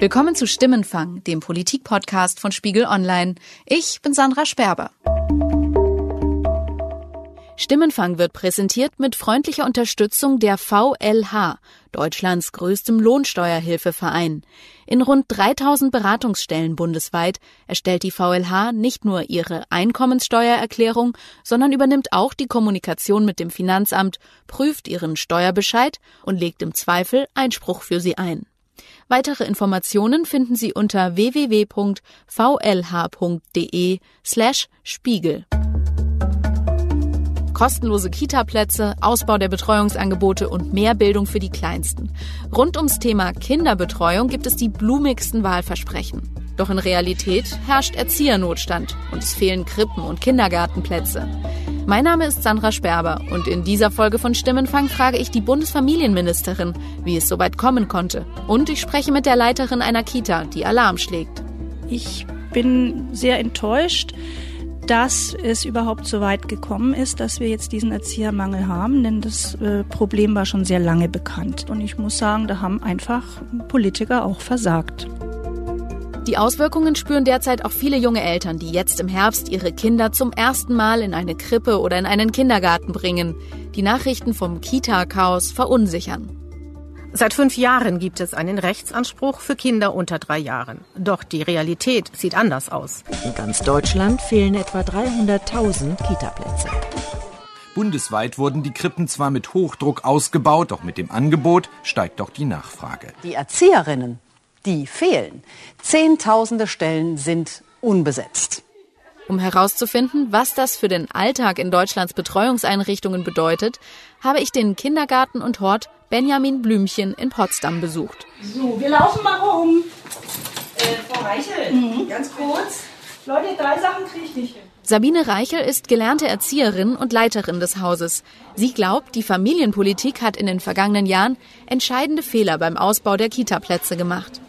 Willkommen zu Stimmenfang, dem Politik-Podcast von Spiegel Online. Ich bin Sandra Sperber. Stimmenfang wird präsentiert mit freundlicher Unterstützung der VLH, Deutschlands größtem Lohnsteuerhilfeverein. In rund 3000 Beratungsstellen bundesweit erstellt die VLH nicht nur ihre Einkommenssteuererklärung, sondern übernimmt auch die Kommunikation mit dem Finanzamt, prüft ihren Steuerbescheid und legt im Zweifel Einspruch für sie ein. Weitere Informationen finden Sie unter www.vlh.de slash Spiegel kostenlose Kita-Plätze, Ausbau der Betreuungsangebote und mehr Bildung für die Kleinsten. Rund ums Thema Kinderbetreuung gibt es die blumigsten Wahlversprechen. Doch in Realität herrscht Erziehernotstand und es fehlen Krippen und Kindergartenplätze. Mein Name ist Sandra Sperber und in dieser Folge von Stimmenfang frage ich die Bundesfamilienministerin, wie es so weit kommen konnte. Und ich spreche mit der Leiterin einer Kita, die Alarm schlägt. Ich bin sehr enttäuscht dass es überhaupt so weit gekommen ist, dass wir jetzt diesen Erziehermangel haben, denn das äh, Problem war schon sehr lange bekannt. Und ich muss sagen, da haben einfach Politiker auch versagt. Die Auswirkungen spüren derzeit auch viele junge Eltern, die jetzt im Herbst ihre Kinder zum ersten Mal in eine Krippe oder in einen Kindergarten bringen. Die Nachrichten vom Kita-Chaos verunsichern. Seit fünf Jahren gibt es einen Rechtsanspruch für Kinder unter drei Jahren. Doch die Realität sieht anders aus. In ganz Deutschland fehlen etwa 300.000 Kitaplätze. Bundesweit wurden die Krippen zwar mit Hochdruck ausgebaut, doch mit dem Angebot steigt doch die Nachfrage. Die Erzieherinnen, die fehlen. Zehntausende Stellen sind unbesetzt. Um herauszufinden, was das für den Alltag in Deutschlands Betreuungseinrichtungen bedeutet, habe ich den Kindergarten und Hort Benjamin Blümchen in Potsdam besucht. So, wir laufen mal rum. Äh, Frau Reichel, mhm. ganz kurz. Leute, drei Sachen kriege ich nicht hin. Sabine Reichel ist gelernte Erzieherin und Leiterin des Hauses. Sie glaubt, die Familienpolitik hat in den vergangenen Jahren entscheidende Fehler beim Ausbau der Kitaplätze gemacht.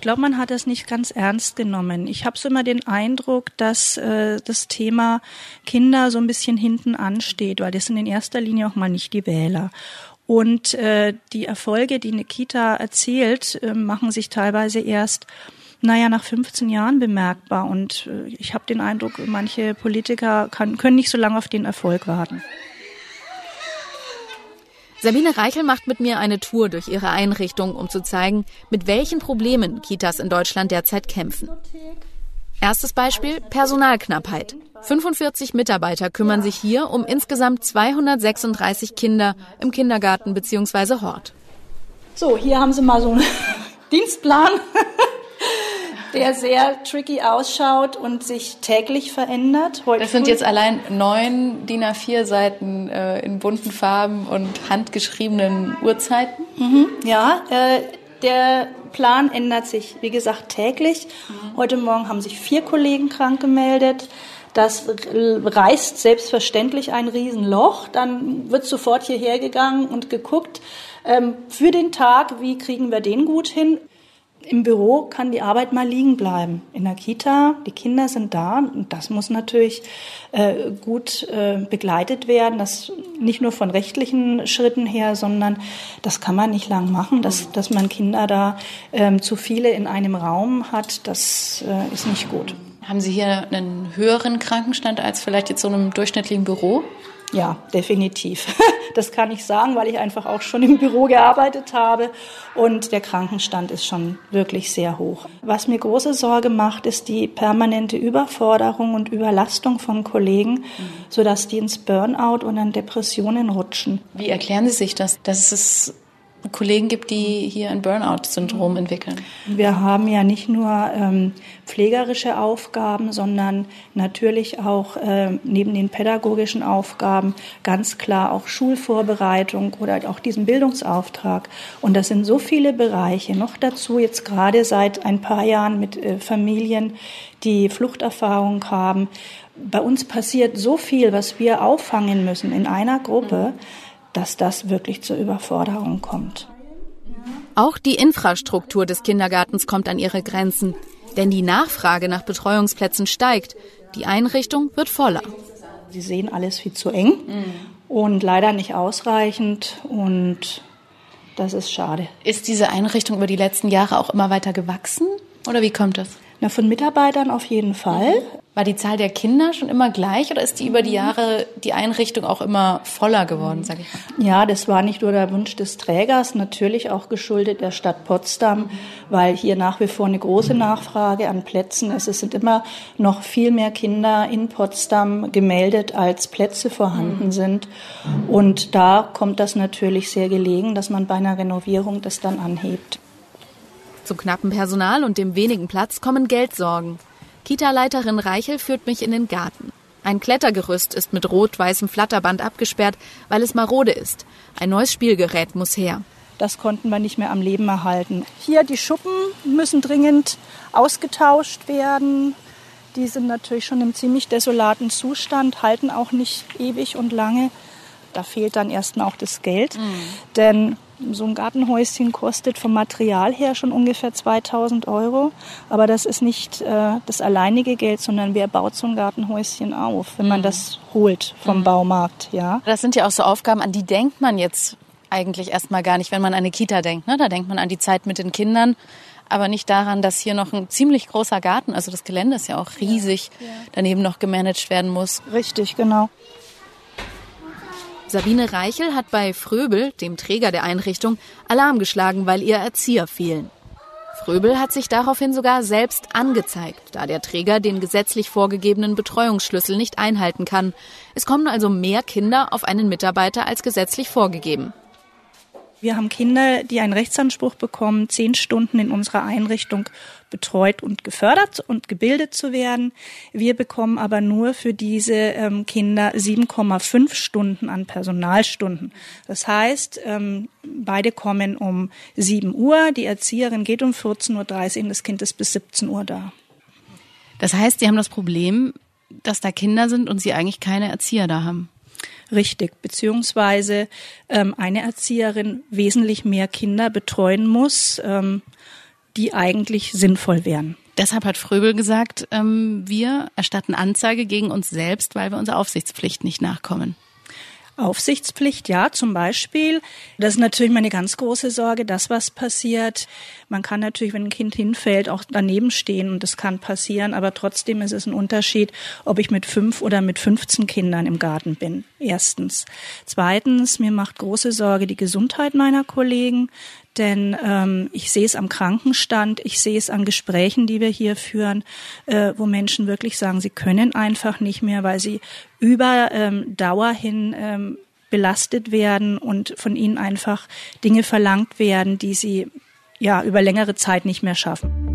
Ich glaube, man hat das nicht ganz ernst genommen. Ich habe so immer den Eindruck, dass äh, das Thema Kinder so ein bisschen hinten ansteht, weil das sind in erster Linie auch mal nicht die Wähler. Und äh, die Erfolge, die eine Kita erzielt, äh, machen sich teilweise erst naja, nach 15 Jahren bemerkbar. Und äh, ich habe den Eindruck, manche Politiker kann, können nicht so lange auf den Erfolg warten. Sabine Reichel macht mit mir eine Tour durch ihre Einrichtung, um zu zeigen, mit welchen Problemen Kitas in Deutschland derzeit kämpfen. Erstes Beispiel Personalknappheit. 45 Mitarbeiter kümmern sich hier um insgesamt 236 Kinder im Kindergarten bzw. Hort. So, hier haben Sie mal so einen Dienstplan, der sehr tricky ausschaut und sich täglich verändert. Heute das sind jetzt allein neun DIN A4 Seiten äh, in bunten Farben und handgeschriebenen Uhrzeiten. Mhm, ja, äh, der Plan ändert sich, wie gesagt, täglich. Mhm. Heute Morgen haben sich vier Kollegen krank gemeldet. Das reißt selbstverständlich ein Riesenloch. Dann wird sofort hierher gegangen und geguckt, ähm, für den Tag, wie kriegen wir den gut hin. Im Büro kann die Arbeit mal liegen bleiben. In der Kita, die Kinder sind da und das muss natürlich äh, gut äh, begleitet werden. Das nicht nur von rechtlichen Schritten her, sondern das kann man nicht lang machen, dass, dass man Kinder da ähm, zu viele in einem Raum hat. Das äh, ist nicht gut. Haben Sie hier einen höheren Krankenstand als vielleicht jetzt so einem durchschnittlichen Büro? Ja, definitiv. Das kann ich sagen, weil ich einfach auch schon im Büro gearbeitet habe und der Krankenstand ist schon wirklich sehr hoch. Was mir große Sorge macht, ist die permanente Überforderung und Überlastung von Kollegen, mhm. sodass die ins Burnout und an Depressionen rutschen. Wie erklären Sie sich das, dass es Kollegen gibt, die hier ein Burnout-Syndrom entwickeln? Wir haben ja nicht nur ähm, pflegerische Aufgaben, sondern natürlich auch äh, neben den pädagogischen Aufgaben ganz klar auch Schulvorbereitung oder auch diesen Bildungsauftrag. Und das sind so viele Bereiche. Noch dazu jetzt gerade seit ein paar Jahren mit äh, Familien, die Fluchterfahrung haben. Bei uns passiert so viel, was wir auffangen müssen in einer Gruppe. Mhm dass das wirklich zur Überforderung kommt. Auch die Infrastruktur des Kindergartens kommt an ihre Grenzen, denn die Nachfrage nach Betreuungsplätzen steigt. Die Einrichtung wird voller. Sie sehen alles viel zu eng und leider nicht ausreichend und das ist schade. Ist diese Einrichtung über die letzten Jahre auch immer weiter gewachsen? Oder wie kommt das? Na, von Mitarbeitern auf jeden Fall. War die Zahl der Kinder schon immer gleich oder ist die über die Jahre die Einrichtung auch immer voller geworden, sage ich mal? Ja, das war nicht nur der Wunsch des Trägers, natürlich auch geschuldet der Stadt Potsdam, weil hier nach wie vor eine große Nachfrage an Plätzen ist. Es sind immer noch viel mehr Kinder in Potsdam gemeldet, als Plätze vorhanden mhm. sind. Und da kommt das natürlich sehr gelegen, dass man bei einer Renovierung das dann anhebt. Zu knappem Personal und dem wenigen Platz kommen Geldsorgen. Kita-Leiterin Reichel führt mich in den Garten. Ein Klettergerüst ist mit rot-weißem Flatterband abgesperrt, weil es marode ist. Ein neues Spielgerät muss her. Das konnten wir nicht mehr am Leben erhalten. Hier die Schuppen müssen dringend ausgetauscht werden. Die sind natürlich schon im ziemlich desolaten Zustand, halten auch nicht ewig und lange. Da fehlt dann erstmal auch das Geld. Mhm. Denn so ein Gartenhäuschen kostet vom Material her schon ungefähr 2000 Euro. Aber das ist nicht äh, das alleinige Geld, sondern wer baut so ein Gartenhäuschen auf, wenn man mhm. das holt vom mhm. Baumarkt, ja. Das sind ja auch so Aufgaben, an die denkt man jetzt eigentlich erstmal gar nicht, wenn man an eine Kita denkt. Ne? Da denkt man an die Zeit mit den Kindern, aber nicht daran, dass hier noch ein ziemlich großer Garten, also das Gelände ist ja auch riesig, ja, ja. daneben noch gemanagt werden muss. Richtig, genau. Sabine Reichel hat bei Fröbel, dem Träger der Einrichtung, Alarm geschlagen, weil ihr Erzieher fehlen. Fröbel hat sich daraufhin sogar selbst angezeigt, da der Träger den gesetzlich vorgegebenen Betreuungsschlüssel nicht einhalten kann. Es kommen also mehr Kinder auf einen Mitarbeiter als gesetzlich vorgegeben. Wir haben Kinder, die einen Rechtsanspruch bekommen, zehn Stunden in unserer Einrichtung betreut und gefördert und gebildet zu werden. Wir bekommen aber nur für diese ähm, Kinder 7,5 Stunden an Personalstunden. Das heißt, ähm, beide kommen um 7 Uhr, die Erzieherin geht um 14.30 Uhr und das Kind ist bis 17 Uhr da. Das heißt, Sie haben das Problem, dass da Kinder sind und Sie eigentlich keine Erzieher da haben. Richtig, beziehungsweise ähm, eine Erzieherin wesentlich mehr Kinder betreuen muss, ähm, die eigentlich sinnvoll wären. Deshalb hat Fröbel gesagt, ähm, wir erstatten Anzeige gegen uns selbst, weil wir unserer Aufsichtspflicht nicht nachkommen. Aufsichtspflicht, ja, zum Beispiel. Das ist natürlich meine ganz große Sorge, dass was passiert. Man kann natürlich, wenn ein Kind hinfällt, auch daneben stehen und das kann passieren, aber trotzdem ist es ein Unterschied, ob ich mit fünf oder mit 15 Kindern im Garten bin. Erstens. Zweitens, mir macht große Sorge die Gesundheit meiner Kollegen denn ähm, ich sehe es am Krankenstand, ich sehe es an Gesprächen, die wir hier führen, äh, wo Menschen wirklich sagen, sie können einfach nicht mehr, weil sie über ähm, Dauer hin ähm, belastet werden und von ihnen einfach Dinge verlangt werden, die sie ja über längere Zeit nicht mehr schaffen.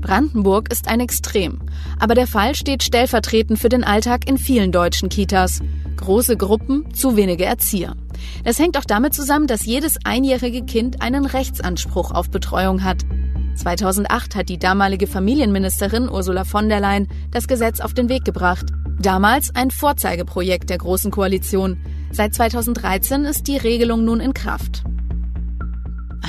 Brandenburg ist ein Extrem, aber der Fall steht stellvertretend für den Alltag in vielen deutschen Kitas. Große Gruppen, zu wenige Erzieher. Das hängt auch damit zusammen, dass jedes einjährige Kind einen Rechtsanspruch auf Betreuung hat. 2008 hat die damalige Familienministerin Ursula von der Leyen das Gesetz auf den Weg gebracht. Damals ein Vorzeigeprojekt der Großen Koalition. Seit 2013 ist die Regelung nun in Kraft.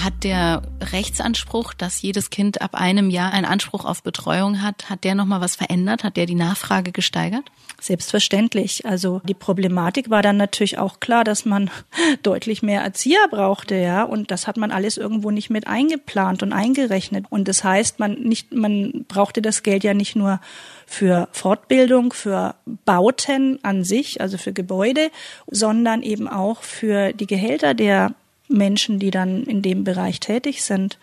Hat der Rechtsanspruch, dass jedes Kind ab einem Jahr einen Anspruch auf Betreuung hat, hat der nochmal was verändert? Hat der die Nachfrage gesteigert? Selbstverständlich. Also die Problematik war dann natürlich auch klar, dass man deutlich mehr Erzieher brauchte, ja. Und das hat man alles irgendwo nicht mit eingeplant und eingerechnet. Und das heißt, man nicht, man brauchte das Geld ja nicht nur für Fortbildung, für Bauten an sich, also für Gebäude, sondern eben auch für die Gehälter der Menschen, die dann in dem Bereich tätig sind.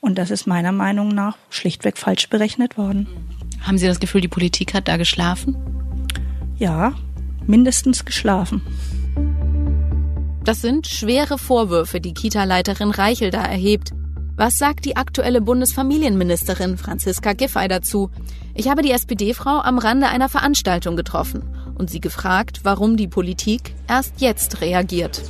Und das ist meiner Meinung nach schlichtweg falsch berechnet worden. Haben Sie das Gefühl, die Politik hat da geschlafen? Ja, mindestens geschlafen. Das sind schwere Vorwürfe, die Kita-Leiterin Reichel da erhebt. Was sagt die aktuelle Bundesfamilienministerin Franziska Giffey dazu? Ich habe die SPD-Frau am Rande einer Veranstaltung getroffen und sie gefragt, warum die Politik erst jetzt reagiert.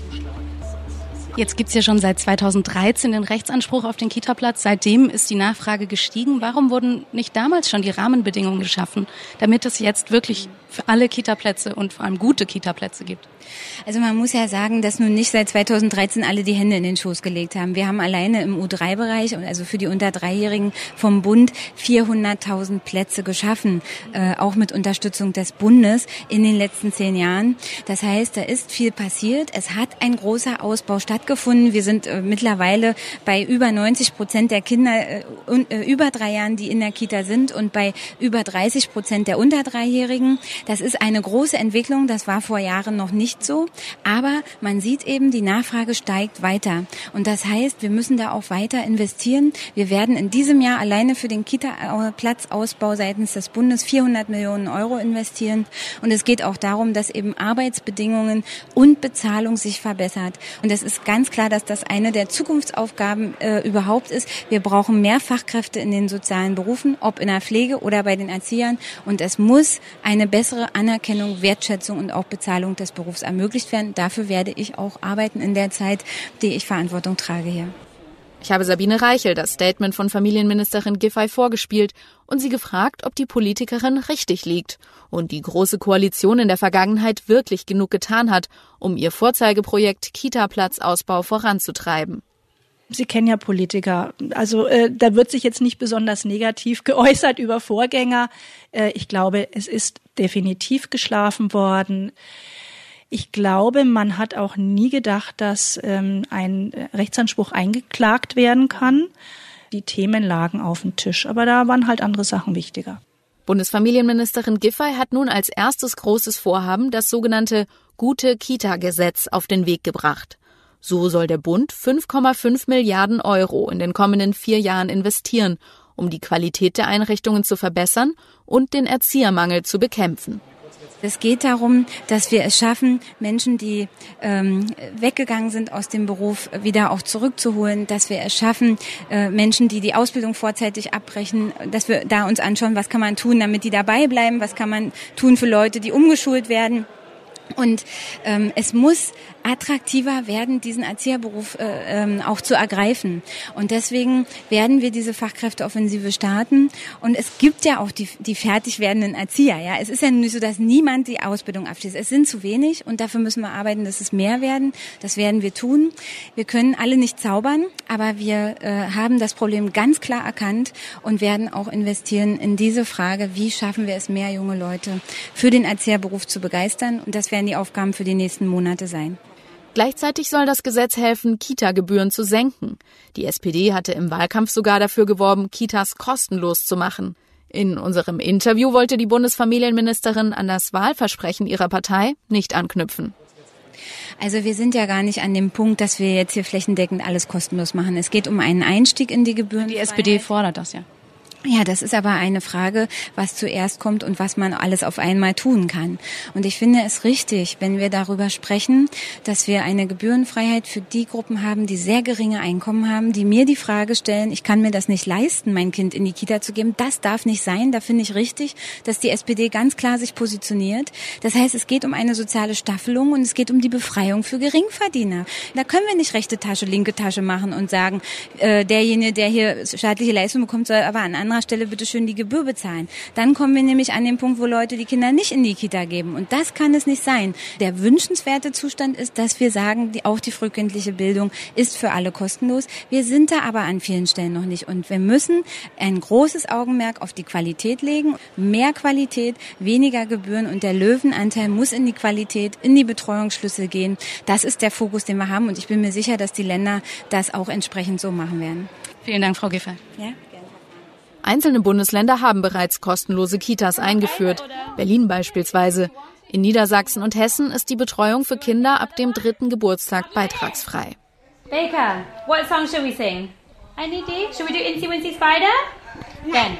Jetzt gibt's ja schon seit 2013 den Rechtsanspruch auf den Kita-Platz. Seitdem ist die Nachfrage gestiegen. Warum wurden nicht damals schon die Rahmenbedingungen geschaffen, damit es jetzt wirklich für alle Kita-Plätze und vor allem gute Kita-Plätze gibt? Also man muss ja sagen, dass nun nicht seit 2013 alle die Hände in den Schoß gelegt haben. Wir haben alleine im U3-Bereich, also für die unter Dreijährigen vom Bund, 400.000 Plätze geschaffen, äh, auch mit Unterstützung des Bundes in den letzten zehn Jahren. Das heißt, da ist viel passiert. Es hat ein großer Ausbau stattgefunden. Wir sind äh, mittlerweile bei über 90 Prozent der Kinder äh, äh, über drei Jahren, die in der Kita sind und bei über 30 Prozent der unter Dreijährigen. Das ist eine große Entwicklung. Das war vor Jahren noch nicht so. Aber man sieht eben, die Nachfrage steigt weiter. Und das heißt, wir müssen da auch weiter investieren. Wir werden in diesem Jahr alleine für den Kita-Platzausbau seitens des Bundes 400 Millionen Euro investieren. Und es geht auch darum, dass eben Arbeitsbedingungen und Bezahlung sich verbessert. Und es ist ganz klar, dass das eine der Zukunftsaufgaben äh, überhaupt ist. Wir brauchen mehr Fachkräfte in den sozialen Berufen, ob in der Pflege oder bei den Erziehern. Und es muss eine bessere Anerkennung, Wertschätzung und auch Bezahlung des Berufs ermöglicht werden. Dafür werde ich auch arbeiten in der Zeit, die ich Verantwortung trage hier. Ich habe Sabine Reichel das Statement von Familienministerin Giffey vorgespielt und sie gefragt, ob die Politikerin richtig liegt und die Große Koalition in der Vergangenheit wirklich genug getan hat, um ihr Vorzeigeprojekt Kita-Platzausbau voranzutreiben. Sie kennen ja Politiker. Also äh, da wird sich jetzt nicht besonders negativ geäußert über Vorgänger. Äh, ich glaube, es ist definitiv geschlafen worden. Ich glaube, man hat auch nie gedacht, dass ähm, ein Rechtsanspruch eingeklagt werden kann. Die Themen lagen auf dem Tisch, aber da waren halt andere Sachen wichtiger. Bundesfamilienministerin Giffey hat nun als erstes großes Vorhaben das sogenannte Gute Kita-Gesetz auf den Weg gebracht. So soll der Bund 5,5 Milliarden Euro in den kommenden vier Jahren investieren, um die Qualität der Einrichtungen zu verbessern und den Erziehermangel zu bekämpfen. Es geht darum, dass wir es schaffen, Menschen, die ähm, weggegangen sind aus dem Beruf, wieder auch zurückzuholen, dass wir es schaffen, äh, Menschen, die die Ausbildung vorzeitig abbrechen, dass wir da uns anschauen, was kann man tun, damit die dabei bleiben, was kann man tun für Leute, die umgeschult werden. Und ähm, es muss attraktiver werden, diesen Erzieherberuf äh, ähm, auch zu ergreifen. Und deswegen werden wir diese Fachkräfteoffensive starten. Und es gibt ja auch die, die fertig werdenden Erzieher. Ja, es ist ja nicht so, dass niemand die Ausbildung abschließt. Es sind zu wenig und dafür müssen wir arbeiten, dass es mehr werden. Das werden wir tun. Wir können alle nicht zaubern, aber wir äh, haben das Problem ganz klar erkannt und werden auch investieren in diese Frage, wie schaffen wir es, mehr junge Leute für den Erzieherberuf zu begeistern. Und das werden die Aufgaben für die nächsten Monate sein. Gleichzeitig soll das Gesetz helfen, Kita-Gebühren zu senken. Die SPD hatte im Wahlkampf sogar dafür geworben, Kitas kostenlos zu machen. In unserem Interview wollte die Bundesfamilienministerin an das Wahlversprechen ihrer Partei nicht anknüpfen. Also wir sind ja gar nicht an dem Punkt, dass wir jetzt hier flächendeckend alles kostenlos machen. Es geht um einen Einstieg in die Gebühren. Die SPD fordert das ja. Ja, das ist aber eine Frage, was zuerst kommt und was man alles auf einmal tun kann. Und ich finde es richtig, wenn wir darüber sprechen, dass wir eine Gebührenfreiheit für die Gruppen haben, die sehr geringe Einkommen haben, die mir die Frage stellen, ich kann mir das nicht leisten, mein Kind in die Kita zu geben. Das darf nicht sein. Da finde ich richtig, dass die SPD ganz klar sich positioniert. Das heißt, es geht um eine soziale Staffelung und es geht um die Befreiung für Geringverdiener. Da können wir nicht rechte Tasche, linke Tasche machen und sagen, äh, derjenige, der hier staatliche Leistung bekommt, soll aber an anderer Stelle bitte schön die Gebühr bezahlen. Dann kommen wir nämlich an den Punkt, wo Leute die Kinder nicht in die Kita geben. Und das kann es nicht sein. Der wünschenswerte Zustand ist, dass wir sagen, die, auch die frühkindliche Bildung ist für alle kostenlos. Wir sind da aber an vielen Stellen noch nicht. Und wir müssen ein großes Augenmerk auf die Qualität legen. Mehr Qualität, weniger Gebühren und der Löwenanteil muss in die Qualität, in die Betreuungsschlüssel gehen. Das ist der Fokus, den wir haben. Und ich bin mir sicher, dass die Länder das auch entsprechend so machen werden. Vielen Dank, Frau Giffey. Ja? Einzelne Bundesländer haben bereits kostenlose Kitas eingeführt, Berlin beispielsweise. In Niedersachsen und Hessen ist die Betreuung für Kinder ab dem dritten Geburtstag beitragsfrei. Baker, what song should we sing? I need you. Should we do Incy Wincy Spider? Then.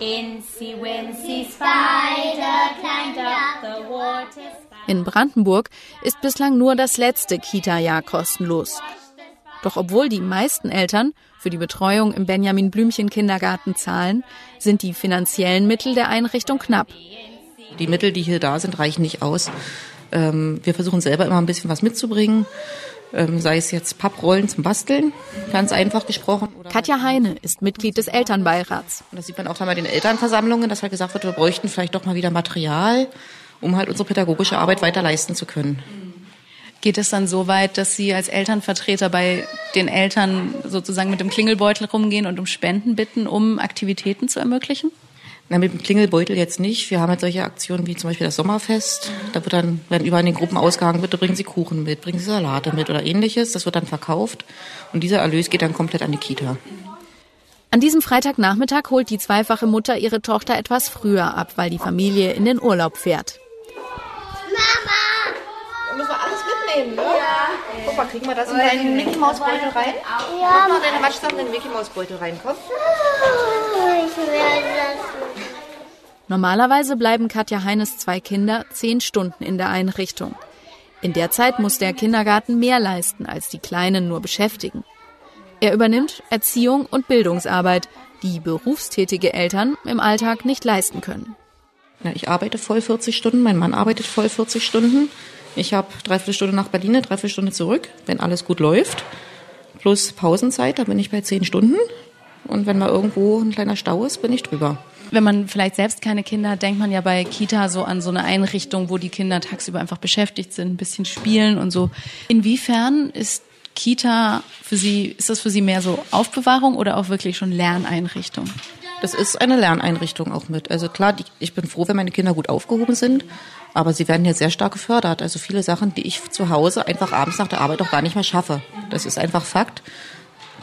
Incy Wincy Spider climbed up the water. In Brandenburg ist bislang nur das letzte Kita-Jahr kostenlos. Doch obwohl die meisten Eltern für die Betreuung im Benjamin Blümchen Kindergarten zahlen, sind die finanziellen Mittel der Einrichtung knapp. Die Mittel, die hier da sind, reichen nicht aus. Ähm, wir versuchen selber immer ein bisschen was mitzubringen. Ähm, sei es jetzt Papprollen zum Basteln, ganz einfach gesprochen. Katja Heine ist Mitglied des Elternbeirats. Und das sieht man auch bei den Elternversammlungen, dass halt gesagt wird, wir bräuchten vielleicht doch mal wieder Material, um halt unsere pädagogische Arbeit weiter leisten zu können. Geht es dann so weit, dass Sie als Elternvertreter bei den Eltern sozusagen mit dem Klingelbeutel rumgehen und um Spenden bitten, um Aktivitäten zu ermöglichen? Na, mit dem Klingelbeutel jetzt nicht. Wir haben halt solche Aktionen wie zum Beispiel das Sommerfest. Da wird dann, wenn überall in den Gruppen ausgehangen wird, da bringen sie Kuchen mit, bringen sie Salate mit oder ähnliches. Das wird dann verkauft. Und dieser Erlös geht dann komplett an die Kita. An diesem Freitagnachmittag holt die zweifache Mutter ihre Tochter etwas früher ab, weil die Familie in den Urlaub fährt. Mama! Mitnehmen, ne? Ja. Guck mal, kriegen wir das in deinen Mickey Maus Beutel rein? Ja. Mach mal deine Matschsachen in den Mickey Maus Beutel rein, komm. Ich will das Normalerweise bleiben Katja Heines zwei Kinder zehn Stunden in der Einrichtung. In der Zeit muss der Kindergarten mehr leisten, als die Kleinen nur beschäftigen. Er übernimmt Erziehung und Bildungsarbeit, die berufstätige Eltern im Alltag nicht leisten können. Ich arbeite voll 40 Stunden, mein Mann arbeitet voll 40 Stunden. Ich habe dreiviertel Stunde nach Berlin, dreiviertel Stunde zurück, wenn alles gut läuft. Plus Pausenzeit, da bin ich bei 10 Stunden. Und wenn mal irgendwo ein kleiner Stau ist, bin ich drüber. Wenn man vielleicht selbst keine Kinder hat, denkt man ja bei Kita so an so eine Einrichtung, wo die Kinder tagsüber einfach beschäftigt sind, ein bisschen spielen und so. Inwiefern ist Kita für Sie, ist das für Sie mehr so Aufbewahrung oder auch wirklich schon Lerneinrichtung? Das ist eine Lerneinrichtung auch mit. Also klar, die, ich bin froh, wenn meine Kinder gut aufgehoben sind, aber sie werden hier sehr stark gefördert. Also viele Sachen, die ich zu Hause einfach abends nach der Arbeit auch gar nicht mehr schaffe. Das ist einfach Fakt.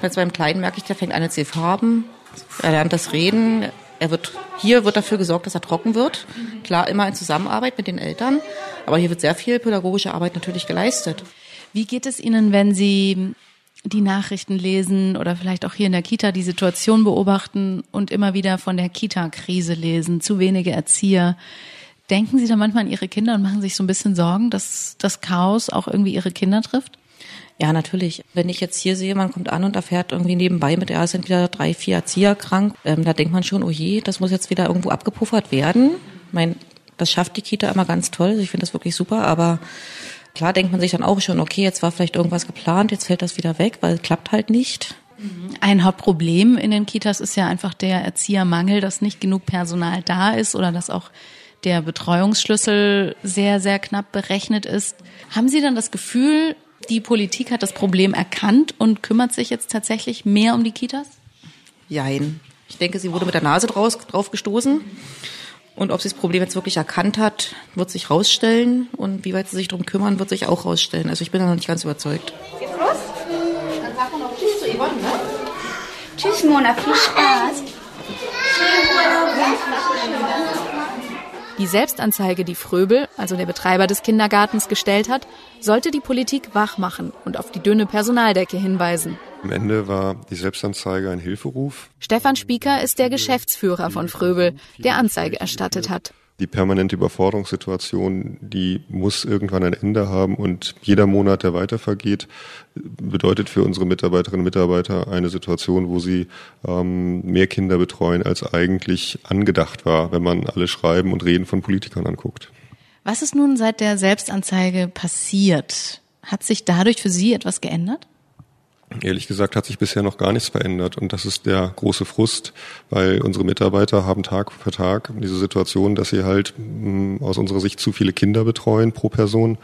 Jetzt beim Kleinen merke ich, der fängt an zu farben, er lernt das Reden, er wird, hier wird dafür gesorgt, dass er trocken wird. Klar, immer in Zusammenarbeit mit den Eltern, aber hier wird sehr viel pädagogische Arbeit natürlich geleistet. Wie geht es Ihnen, wenn Sie die Nachrichten lesen oder vielleicht auch hier in der Kita die Situation beobachten und immer wieder von der Kita-Krise lesen, zu wenige Erzieher? Denken Sie da manchmal an Ihre Kinder und machen sich so ein bisschen Sorgen, dass das Chaos auch irgendwie Ihre Kinder trifft? Ja, natürlich. Wenn ich jetzt hier sehe, man kommt an und erfährt irgendwie nebenbei mit, ja, es sind wieder drei, vier Erzieher krank, ähm, da denkt man schon, oh je, das muss jetzt wieder irgendwo abgepuffert werden. Ich meine, das schafft die Kita immer ganz toll. Ich finde das wirklich super, aber Klar denkt man sich dann auch schon, okay, jetzt war vielleicht irgendwas geplant, jetzt fällt das wieder weg, weil es klappt halt nicht. Ein Hauptproblem in den Kitas ist ja einfach der Erziehermangel, dass nicht genug Personal da ist oder dass auch der Betreuungsschlüssel sehr, sehr knapp berechnet ist. Haben Sie dann das Gefühl, die Politik hat das Problem erkannt und kümmert sich jetzt tatsächlich mehr um die Kitas? Jein. Ich denke, sie wurde mit der Nase draus, drauf gestoßen. Und ob sie das Problem jetzt wirklich erkannt hat, wird sich rausstellen. Und wie weit sie sich darum kümmern, wird sich auch rausstellen. Also ich bin da noch nicht ganz überzeugt. Geht's los? Dann sagen wir noch Tschüss zu Yvonne, ne? Tschüss, Mona. Viel Spaß. Die Selbstanzeige, die Fröbel, also der Betreiber des Kindergartens, gestellt hat, sollte die Politik wach machen und auf die dünne Personaldecke hinweisen. Am Ende war die Selbstanzeige ein Hilferuf. Stefan Spieker ist der Geschäftsführer von Fröbel, der Anzeige erstattet hat. Die permanente Überforderungssituation, die muss irgendwann ein Ende haben und jeder Monat, der weiter vergeht, bedeutet für unsere Mitarbeiterinnen und Mitarbeiter eine Situation, wo sie ähm, mehr Kinder betreuen, als eigentlich angedacht war, wenn man alle Schreiben und Reden von Politikern anguckt. Was ist nun seit der Selbstanzeige passiert? Hat sich dadurch für Sie etwas geändert? Ehrlich gesagt hat sich bisher noch gar nichts verändert und das ist der große Frust, weil unsere Mitarbeiter haben Tag für Tag diese Situation, dass sie halt mh, aus unserer Sicht zu viele Kinder betreuen pro Person,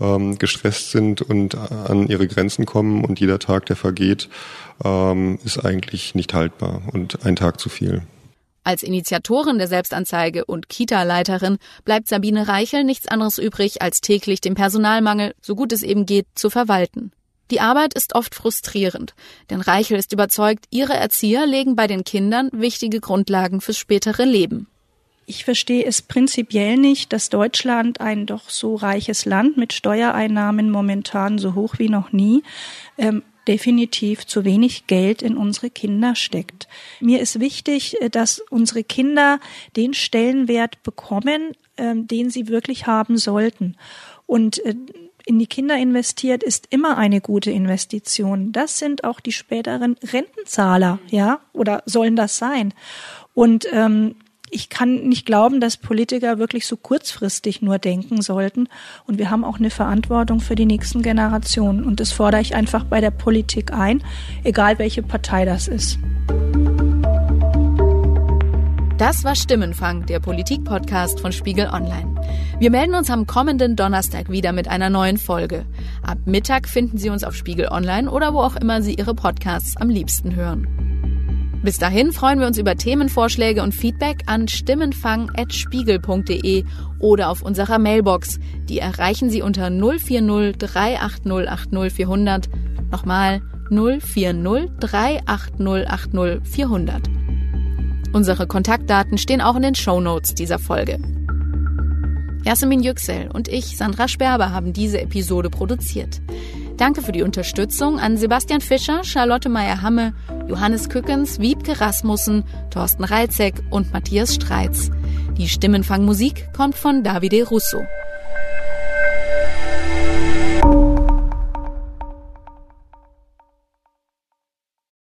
ähm, gestresst sind und an ihre Grenzen kommen und jeder Tag, der vergeht, ähm, ist eigentlich nicht haltbar und ein Tag zu viel. Als Initiatorin der Selbstanzeige und Kita-Leiterin bleibt Sabine Reichel nichts anderes übrig, als täglich den Personalmangel, so gut es eben geht, zu verwalten. Die Arbeit ist oft frustrierend, denn Reichel ist überzeugt, ihre Erzieher legen bei den Kindern wichtige Grundlagen fürs spätere Leben. Ich verstehe es prinzipiell nicht, dass Deutschland, ein doch so reiches Land mit Steuereinnahmen momentan so hoch wie noch nie, ähm, definitiv zu wenig Geld in unsere Kinder steckt. Mir ist wichtig, äh, dass unsere Kinder den Stellenwert bekommen, ähm, den sie wirklich haben sollten. Und äh, in die Kinder investiert, ist immer eine gute Investition. Das sind auch die späteren Rentenzahler, ja, oder sollen das sein? Und ähm, ich kann nicht glauben, dass Politiker wirklich so kurzfristig nur denken sollten. Und wir haben auch eine Verantwortung für die nächsten Generationen. Und das fordere ich einfach bei der Politik ein, egal welche Partei das ist. Das war Stimmenfang, der Politik-Podcast von Spiegel Online. Wir melden uns am kommenden Donnerstag wieder mit einer neuen Folge. Ab Mittag finden Sie uns auf Spiegel Online oder wo auch immer Sie Ihre Podcasts am liebsten hören. Bis dahin freuen wir uns über Themenvorschläge und Feedback an stimmenfang.spiegel.de oder auf unserer Mailbox. Die erreichen Sie unter 040 380 80 400. Nochmal 040 380 80 400. Unsere Kontaktdaten stehen auch in den Show Notes dieser Folge. Yasemin Yüksel und ich, Sandra Sperber, haben diese Episode produziert. Danke für die Unterstützung an Sebastian Fischer, Charlotte Meyer-Hamme, Johannes Kückens, Wiebke Rasmussen, Thorsten Reitzek und Matthias Streitz. Die Stimmenfangmusik kommt von Davide Russo.